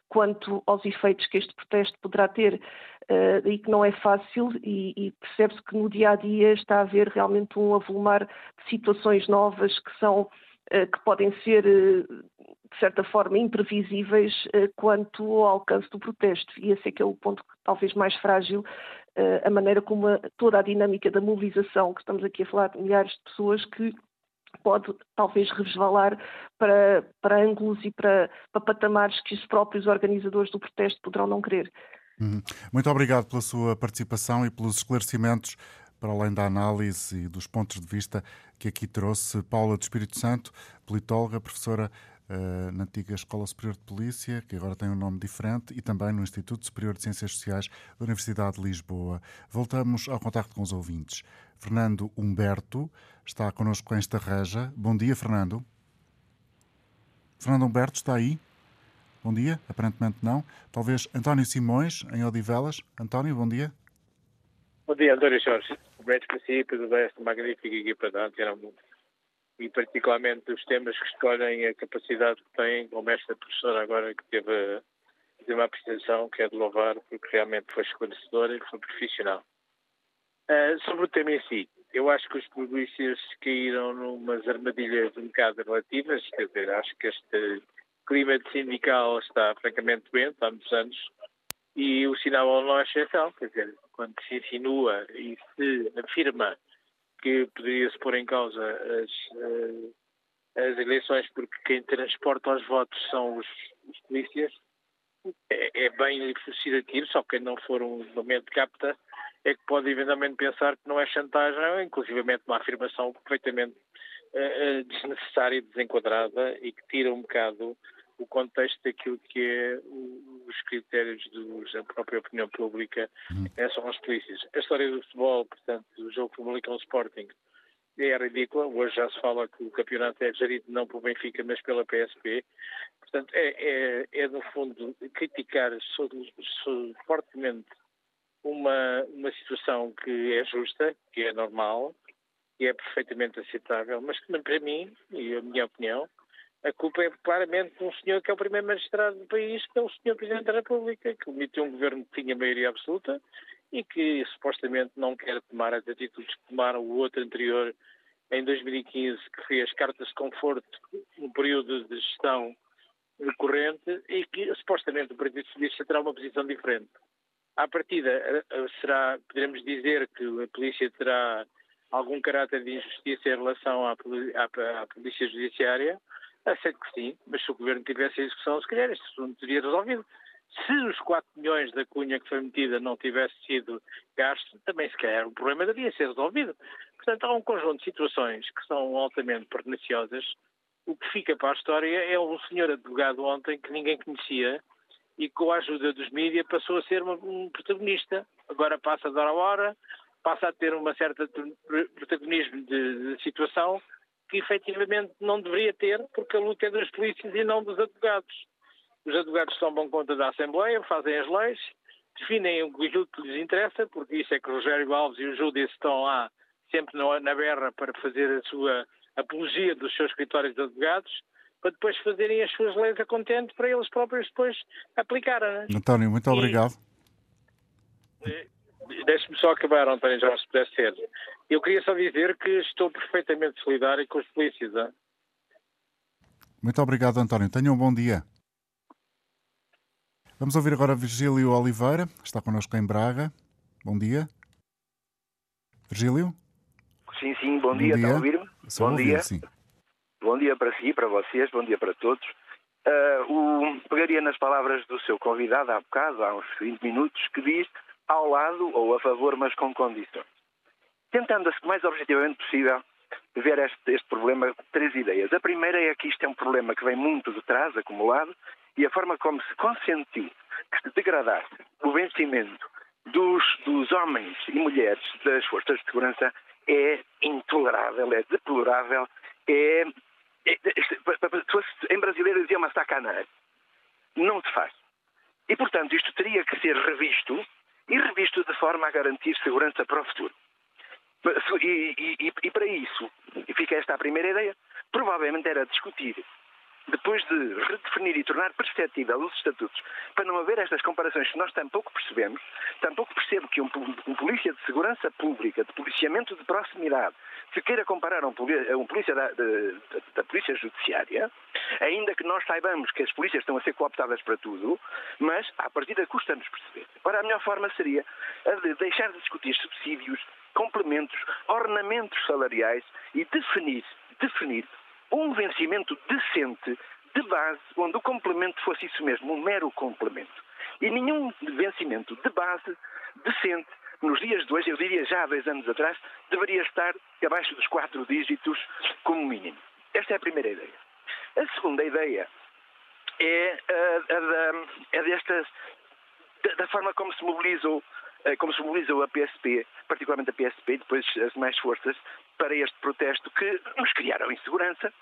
quanto aos efeitos que este protesto poderá ter uh, e que não é fácil e, e percebe-se que no dia a dia está a haver realmente um avolumar de situações novas que são uh, que podem ser uh, de certa forma imprevisíveis quanto ao alcance do protesto e esse é que é o ponto talvez mais frágil a maneira como a, toda a dinâmica da mobilização, que estamos aqui a falar de milhares de pessoas, que pode talvez resvalar para, para ângulos e para, para patamares que os próprios organizadores do protesto poderão não querer. Uhum. Muito obrigado pela sua participação e pelos esclarecimentos, para além da análise e dos pontos de vista que aqui trouxe. Paula de Espírito Santo, politóloga, professora uh, na antiga Escola Superior de Polícia, que agora tem um nome diferente, e também no Instituto Superior de Ciências Sociais da Universidade de Lisboa. Voltamos ao contacto com os ouvintes. Fernando Humberto está connosco em Estarreja. Bom dia, Fernando. Fernando Humberto está aí? Bom dia, aparentemente não. Talvez António Simões, em Odivelas. António, bom dia. Bom dia, António Jorge. Grandes princípios desta magnífica equipa da Antena Mundo e particularmente os temas que escolhem a capacidade que têm, como esta professora agora que teve, teve uma apresentação que é de louvar porque realmente foi esclarecedora e foi profissional. Uh, sobre o tema em si, eu acho que os polícias caíram numas armadilhas um bocado relativas, quer dizer, acho que este clima de sindical está francamente doente há muitos anos e o sinal não é exceção, quer dizer, quando se insinua e se afirma que poderia-se pôr em causa as, eh, as eleições porque quem transporta os votos são os, os polícias, é, é bem elucidativo, só quem não for um momento capta é que pode eventualmente pensar que não é chantagem, inclusivamente uma afirmação perfeitamente uh, desnecessária e desenquadrada e que tira um bocado o contexto daquilo que é os critérios dos, da própria opinião pública uhum. são as polícias. A história do futebol, portanto, do jogo Famalicão Sporting, é ridícula. Hoje já se fala que o campeonato é gerido não pelo Benfica, mas pela PSP. Portanto, é, é, é no fundo, criticar fortemente uma, uma situação que é justa, que é normal, que é perfeitamente aceitável, mas que, para mim, e a minha opinião, a culpa é claramente de um senhor que é o primeiro magistrado do país, que é o senhor Presidente da República, que emitiu um governo que tinha maioria absoluta e que supostamente não quer tomar as atitudes que tomaram o outro anterior em 2015, que fez cartas de conforto no período de gestão corrente e que supostamente o Partido Socialista terá uma posição diferente. À partida, será, poderemos dizer que a polícia terá algum caráter de injustiça em relação à, à, à Polícia Judiciária, aceito que sim, mas se o Governo tivesse a execução, se calhar este assunto teria resolvido. Se os 4 milhões da cunha que foi metida não tivesse sido gasto, também se calhar o problema devia ser resolvido. Portanto, há um conjunto de situações que são altamente perniciosas. O que fica para a história é um senhor advogado ontem que ninguém conhecia e com a ajuda dos mídias passou a ser um protagonista. Agora passa de hora a hora, passa a ter uma certa protagonismo de, de situação que efetivamente não deveria ter, porque a luta é dos polícias e não dos advogados. Os advogados tomam conta da Assembleia, fazem as leis, definem o que lhes interessa, porque isso é que o Rogério Alves e o Júdice estão lá sempre na berra para fazer a sua apologia dos seus escritórios de advogados, para depois fazerem as suas leis a contente para eles próprios depois aplicarem. Né? António, muito e, obrigado. Eh, deixe-me só acabar, António Jorge, se pudesse ser. Eu queria só dizer que estou perfeitamente solidário com os polícias. Hein? Muito obrigado, António. Tenha um bom dia. Vamos ouvir agora Virgílio Oliveira, está connosco em Braga. Bom dia. Virgílio? Sim, sim, bom, bom dia, dia. está a ouvir-me? Bom ouvir, dia. Sim. Bom dia para si, para vocês, bom dia para todos. Uh, o, pegaria nas palavras do seu convidado há bocado, há uns 20 minutos, que diz ao lado ou a favor, mas com condições. Tentando-se o mais objetivamente possível ver este, este problema, três ideias. A primeira é que isto é um problema que vem muito de trás, acumulado, e a forma como se consentiu que se degradasse o vencimento dos, dos homens e mulheres das forças de segurança é intolerável, é deplorável, é, é, é em brasileiro dizia uma sacanagem. Não se faz. E, portanto, isto teria que ser revisto e revisto de forma a garantir segurança para o futuro. E, e, e para isso, e fica esta a primeira ideia, provavelmente era discutir depois de redefinir e tornar perceptível os estatutos, para não haver estas comparações que nós tampouco percebemos, tampouco percebo que um, um polícia de segurança pública, de policiamento de proximidade, se queira comparar a um, um polícia da, de, da Polícia Judiciária, ainda que nós saibamos que as polícias estão a ser cooptadas para tudo, mas a partir da custa-nos perceber. Ora, a melhor forma seria a de deixar de discutir subsídios, complementos, ornamentos salariais e definir, definir um vencimento decente de base, onde o complemento fosse isso mesmo, um mero complemento. E nenhum vencimento de base decente, nos dias de hoje, eu diria já há dois anos atrás, deveria estar abaixo dos quatro dígitos como mínimo. Esta é a primeira ideia. A segunda ideia é a, a, a, é desta, da, da forma como se mobilizou eh, como se mobilizou a PSP, particularmente a PSP e depois as demais forças, para este protesto que nos criaram insegurança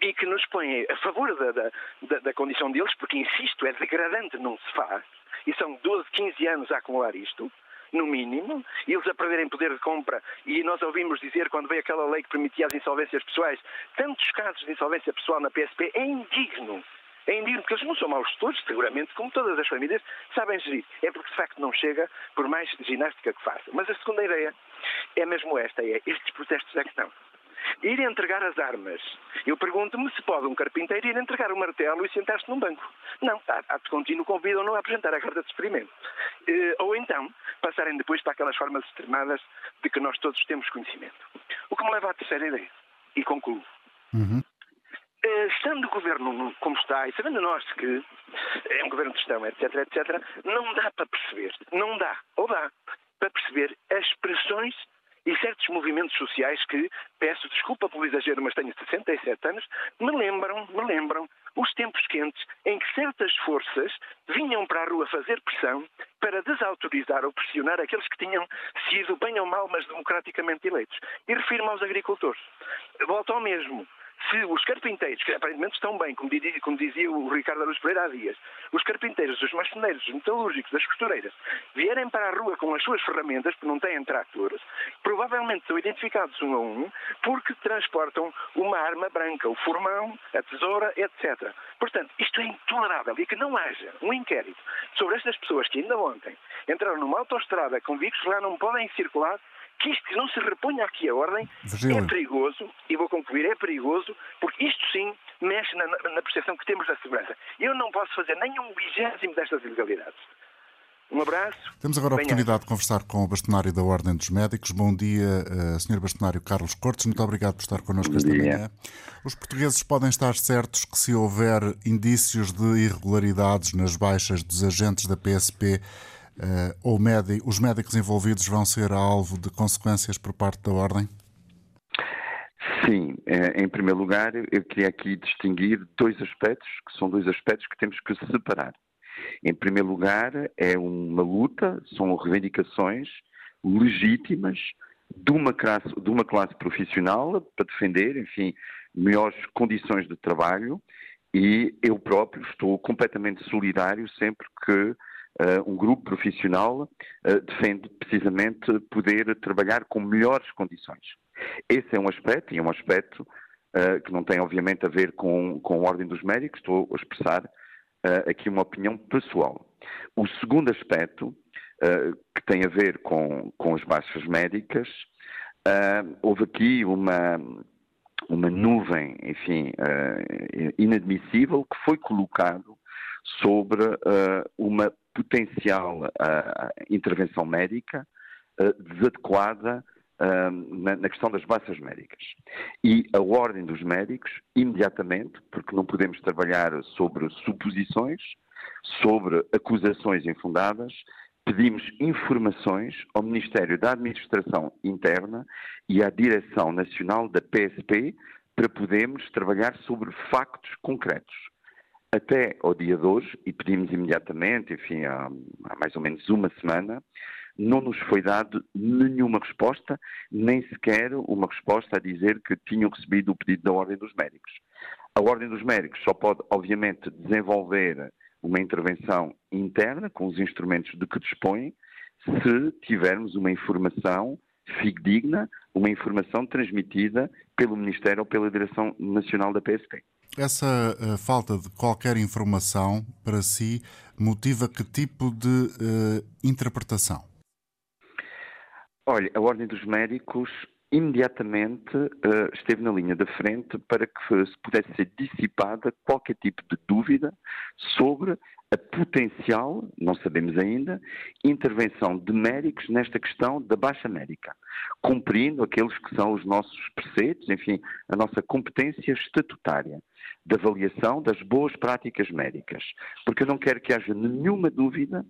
e que nos põe a favor da, da, da, condição deles, porque, insisto, é degradante, não se faz, e são 12, 15 anos a acumular isto, no mínimo, e eles a perderem poder de compra. E nós ouvimos dizer, quando veio aquela lei que permitia as insolvências pessoais, tantos casos de insolvência pessoal na PSP, é indigno é indigno, porque eles não são maus gestores, seguramente, como todas as famílias, sabem gerir. É porque, de facto, não chega, por mais ginástica que faça. Mas a segunda ideia é mesmo esta, é estes protestos é que estão. Ir entregar as armas. Eu pergunto-me se pode um carpinteiro ir entregar um martelo e sentar-se num banco. Não, há de contínuo convidam-no a apresentar a carta de experimento. Eh, ou então, passarem depois para aquelas formas extremadas de que nós todos temos conhecimento. O que me leva à terceira ideia. E concluo. Uhum. Eh, estando o governo como está, e sabendo nós que é um governo de gestão, etc., etc., não dá para perceber, não dá, ou dá, para perceber as expressões e certos movimentos sociais que, peço desculpa pelo exagero, mas tenho 67 anos, me lembram, me lembram os tempos quentes em que certas forças vinham para a rua fazer pressão para desautorizar ou pressionar aqueles que tinham sido, bem ou mal, mas democraticamente eleitos. E refiro-me aos agricultores. Volto ao mesmo se os carpinteiros, que aparentemente estão bem, como dizia, como dizia o Ricardo Aruz Pereira há dias, os carpinteiros, os marceneiros, os metalúrgicos, as costureiras, vierem para a rua com as suas ferramentas, porque não têm tratores, provavelmente são identificados um a um porque transportam uma arma branca, o formão, a tesoura, etc. Portanto, isto é intolerável e que não haja um inquérito sobre estas pessoas que ainda ontem entraram numa autoestrada com que lá não podem circular que isto não se reponha aqui a ordem Virgílio. é perigoso, e vou concluir, é perigoso, porque isto sim mexe na, na percepção que temos da segurança. Eu não posso fazer nem um vigésimo destas ilegalidades. Um abraço. Temos agora a oportunidade de conversar com o bastonário da Ordem dos Médicos. Bom dia, uh, Sr. Bastonário Carlos Cortes. Muito obrigado por estar connosco esta manhã. Os portugueses podem estar certos que, se houver indícios de irregularidades nas baixas dos agentes da PSP, uh, ou os médicos envolvidos vão ser alvo de consequências por parte da Ordem? Sim, eh, em primeiro lugar, eu queria aqui distinguir dois aspectos, que são dois aspectos que temos que separar. Em primeiro lugar, é uma luta, são reivindicações legítimas de uma classe, de uma classe profissional para defender, enfim, melhores condições de trabalho e eu próprio estou completamente solidário sempre que um grupo profissional uh, defende precisamente poder trabalhar com melhores condições. Esse é um aspecto, e é um aspecto uh, que não tem obviamente a ver com, com a ordem dos médicos, estou a expressar aqui uma opinião pessoal. O segundo aspecto, que tem a ver com, com as baixas médicas, houve aqui uma, uma nuvem, enfim, inadmissível que foi colocado sobre uma potencial intervenção médica desadequada na, na, questão das baixas médicas. E a Ordem dos Médicos, imediatamente, porque não podemos trabalhar sobre suposições, sobre acusações infundadas, pedimos informações ao Ministério da Administração Interna e à Direção Nacional da PSP para podermos trabalhar sobre factos concretos. Até ao dia de hoje, e pedimos imediatamente, enfim, há, há mais ou menos uma semana, não nos foi dado nenhuma resposta, nem sequer uma resposta a dizer que tinham recebido o pedido da Ordem dos Médicos. A Ordem dos Médicos só pode, obviamente, desenvolver uma intervenção interna com os instrumentos de que dispõe se tivermos uma informação fidedigna, uma informação transmitida pelo Ministério ou pela Direção Nacional da PSP. Essa uh, falta de qualquer informação para si motiva que tipo de uh, interpretação? Olha, a Ordem dos Médicos imediatamente uh, esteve na linha da frente para que se pudesse ser dissipada qualquer tipo de dúvida sobre a potencial, não sabemos ainda, intervenção de médicos nesta questão da baixa médica, cumprindo aqueles que são os nossos preceitos, enfim, a nossa competência estatutária de avaliação das boas práticas médicas. Porque eu não quero que haja nenhuma dúvida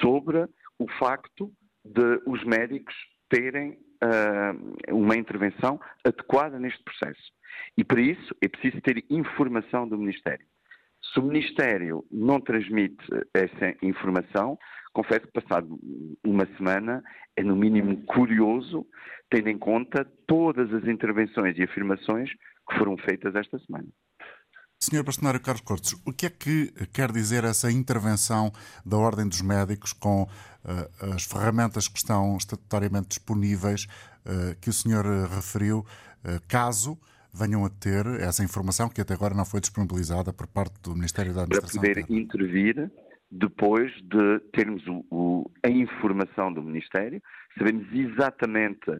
sobre o facto de os médicos terem uh, uma intervenção adequada neste processo. E para isso é preciso ter informação do Ministério. Se o Ministério não transmite essa informação, confesso que passado uma semana é no mínimo curioso, tendo em conta todas as intervenções e afirmações que foram feitas esta semana. Senhor Bastonário Carlos Cortes, o que é que quer dizer essa intervenção da Ordem dos Médicos com uh, as ferramentas que estão estatutariamente disponíveis uh, que o senhor referiu, uh, caso venham a ter essa informação que até agora não foi disponibilizada por parte do Ministério da Administração? Para poder intervir depois de termos o, o, a informação do Ministério, sabemos exatamente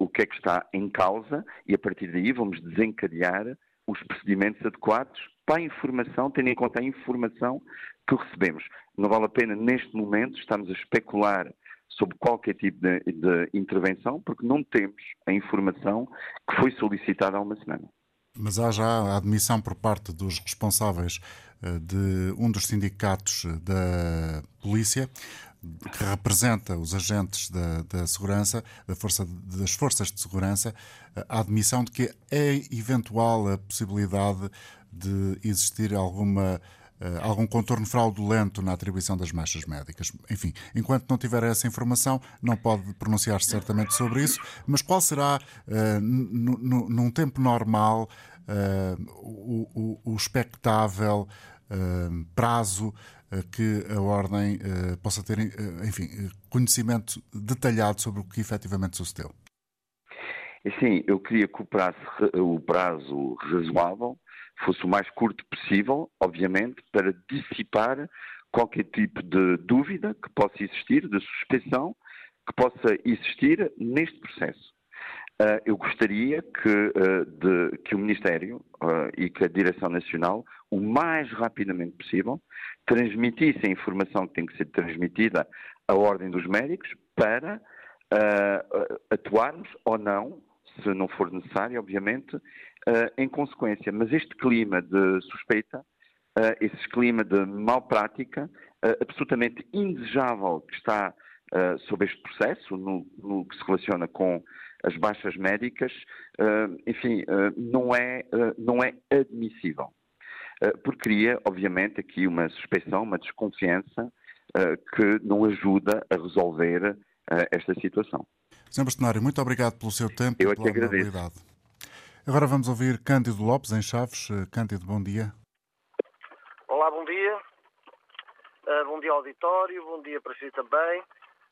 o que é que está em causa e a partir daí vamos desencadear os procedimentos adequados para a informação, tendo em conta a informação que recebemos. Não vale a pena, neste momento, estarmos a especular sobre qualquer tipo de, de intervenção, porque não temos a informação que foi solicitada há uma semana. Mas há já a admissão por parte dos responsáveis eh, de um dos sindicatos eh, da polícia que representa os agentes da, da segurança, da força, das forças de segurança, a admissão de que é eventual a possibilidade de existir alguma Uh, algum contorno fraudulento na atribuição das manchas médicas. Enfim, enquanto não tiver essa informação, não pode pronunciar-se certamente sobre isso, mas qual será, uh, num tempo normal, o, o, o, expectável prazo eh, que a Ordem eh, possa ter, eh, enfim, conhecimento detalhado sobre o que efetivamente sucedeu? Sim, eu queria que o prazo, o prazo razoável fosse o mais curto possível, obviamente, para dissipar qualquer tipo de dúvida que possa existir, de suspeição que possa existir neste processo. Uh, eu gostaria que, uh, de, que o Ministério uh, e que a Direção Nacional, o mais rapidamente possível, transmitisse a informação que tem que ser transmitida à Ordem dos Médicos para atuarmos ou não, se não for necessário, obviamente, em consequência. Mas este clima de suspeita, esse clima de mal prática, absolutamente indesejável que está sobre este processo, no, no que se relaciona com as baixas médicas, eh, enfim, eh, não é, eh, não é admissível. Porque cria, obviamente, aqui uma suspeição, uma desconfiança que não ajuda a resolver esta situação. Sr. Bastonário, muito obrigado pelo seu tempo Eu e pela agradeço. Agora vamos ouvir Cândido Lopes, em Chaves. Cândido, bom dia. Olá, bom dia. Uh, bom dia, auditório. Bom dia para si também.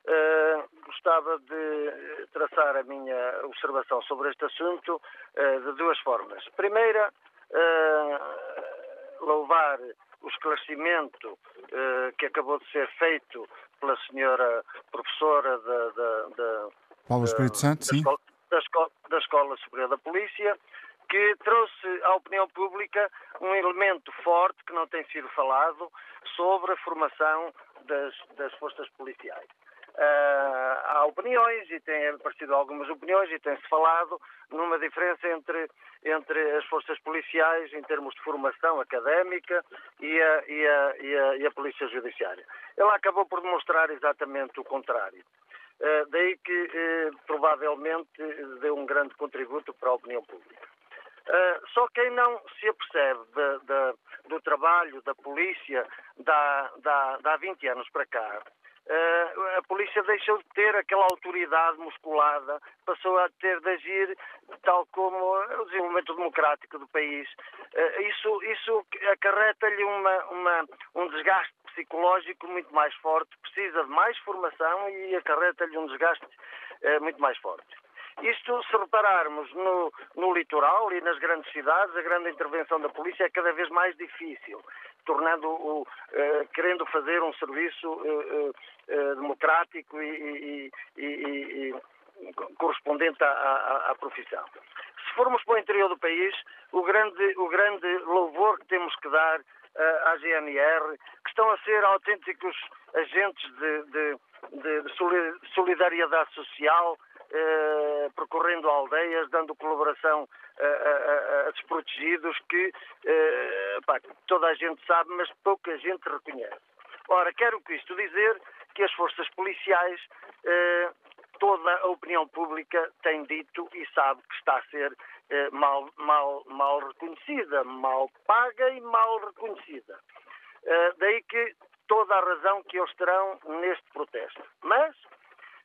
Uh, gostava de traçar a minha observação sobre este assunto uh, de duas formas. Primeira, uh, louvar o esclarecimento que acabou de ser feito pela senhora professora da, da, da Paulo Espírito Santo, da. Escola, da, escola, da Escola Superior da Polícia, que trouxe à opinião pública um elemento forte que não tem sido falado sobre a formação das, das forças policiais. Uh, há opiniões e tem aparecido algumas opiniões e tem-se falado numa diferença entre, entre as forças policiais em termos de formação académica e a, e a, e a, e a Polícia Judiciária. Ele acabou por demonstrar exatamente o contrário. Uh, daí que uh, provavelmente deu um grande contributo para a opinião pública. Uh, só quem não se apercebe de, de, do trabalho da polícia da, da, da há 20 anos para cá a polícia deixou de ter aquela autoridade musculada, passou a ter de agir tal como o desenvolvimento democrático do país. Uh, isso isso acarreta-lhe uma, uma, um desgaste psicológico muito mais forte, precisa de mais formação e acarreta-lhe um desgaste uh, muito mais forte. Isto, se repararmos no, no litoral e nas grandes cidades, a grande intervenção da polícia é cada vez mais difícil, tornando o, uh, querendo fazer um serviço uh, uh, democrático e, e, e, e correspondente à, à, à, profissão. Se formos para o interior do país, o grande, o grande louvor que temos que dar à GNR, que estão a ser autênticos agentes de, de, de solidariedade social, eh, percorrendo aldeias, dando colaboração a, a, a desprotegidos que eh, pá, toda a gente sabe, mas pouca gente reconhece. Ora, quero com isto dizer que as forças policiais, eh, toda a opinião pública tem dito e sabe que está a ser eh, mal, mal, mal reconhecida, mal paga e mal reconhecida. Eh, daí que toda a razão que eles terão neste protesto. Mas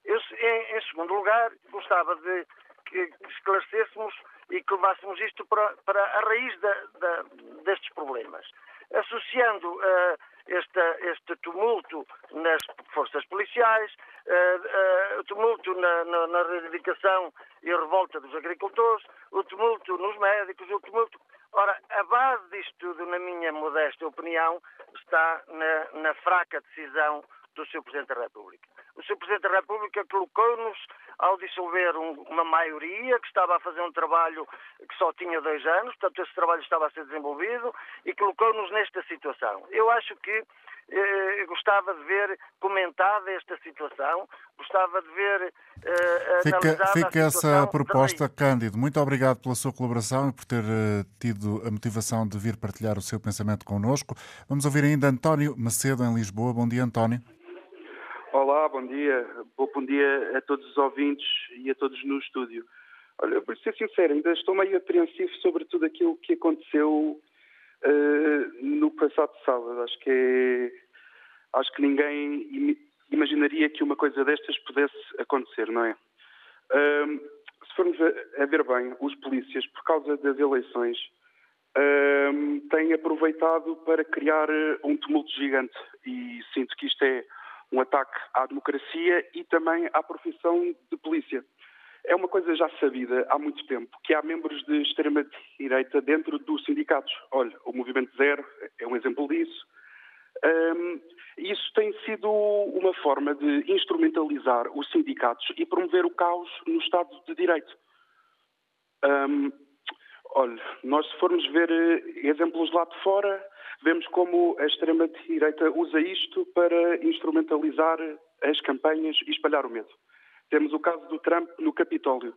eu, em, em, segundo lugar, gostava de que esclarecêssemos e que levássemos isto para, para a raiz da, da, destes problemas. Associando uh, este, tumulto nas forças policiais, uh, uh, o tumulto na, na, na, reivindicação e revolta dos agricultores, o tumulto nos médicos, o tumulto. Ora, a base disto tudo, na minha modesta opinião, está na, na fraca decisão do Sr. Presidente da República. O Sr. Presidente da República colocou-nos ao dissolver um, uma maioria que estava a fazer um trabalho que só tinha dois anos, portanto esse trabalho estava a ser desenvolvido e colocou-nos nesta situação. Eu acho que eh, gostava de ver comentada esta situação, gostava de ver eh, Fica, fica essa proposta, Cândido. Muito obrigado pela sua colaboração e por ter eh, tido a motivação de vir partilhar o seu pensamento connosco. Vamos ouvir ainda António Macedo, em Lisboa. Bom dia, António. Olá, bom dia. Bom dia a todos os ouvintes e a todos no estúdio. Olha, para ser sincero, ainda estou meio apreensivo sobre tudo aquilo que aconteceu uh, no passado sábado. Acho que acho que ninguém imaginaria que uma coisa destas pudesse acontecer, não é? Uh, se formos a, ver bem, os polícias, por causa das eleições, uh, têm aproveitado para criar um tumulto gigante e sinto que isto é um ataque à democracia e também à profissão de polícia. É uma coisa já sabida há muito tempo que há membros de extrema-direita dentro dos sindicatos. Olha, o Movimento Zero é um exemplo disso. Um, isso tem sido uma forma de instrumentalizar os sindicatos e promover o caos no Estado de Direito. Um, olha, nós se formos ver eh, exemplos lá de fora, vemos como a extrema-direita usa isto para instrumentalizar as campanhas e espalhar o medo. Temos o caso do Trump no Capitólio,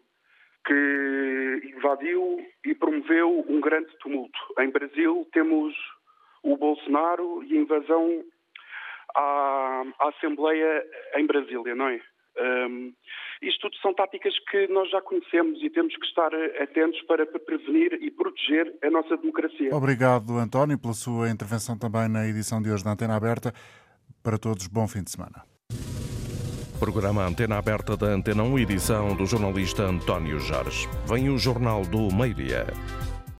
que invadiu e promoveu um grande tumulto. Em Brasil temos o Bolsonaro e a invasão à, à Assembleia em Brasília, não é? Um, isto tudo são táticas que nós já conhecemos e temos que estar atentos para prevenir e proteger a nossa democracia. Obrigado, António, pela sua intervenção também na edição de hoje da Antena Aberta. Para todos, bom fim de semana. Programa Antena Aberta da Antena 1, edição do jornalista António Jorge. Vem o Jornal do Meio-Dia.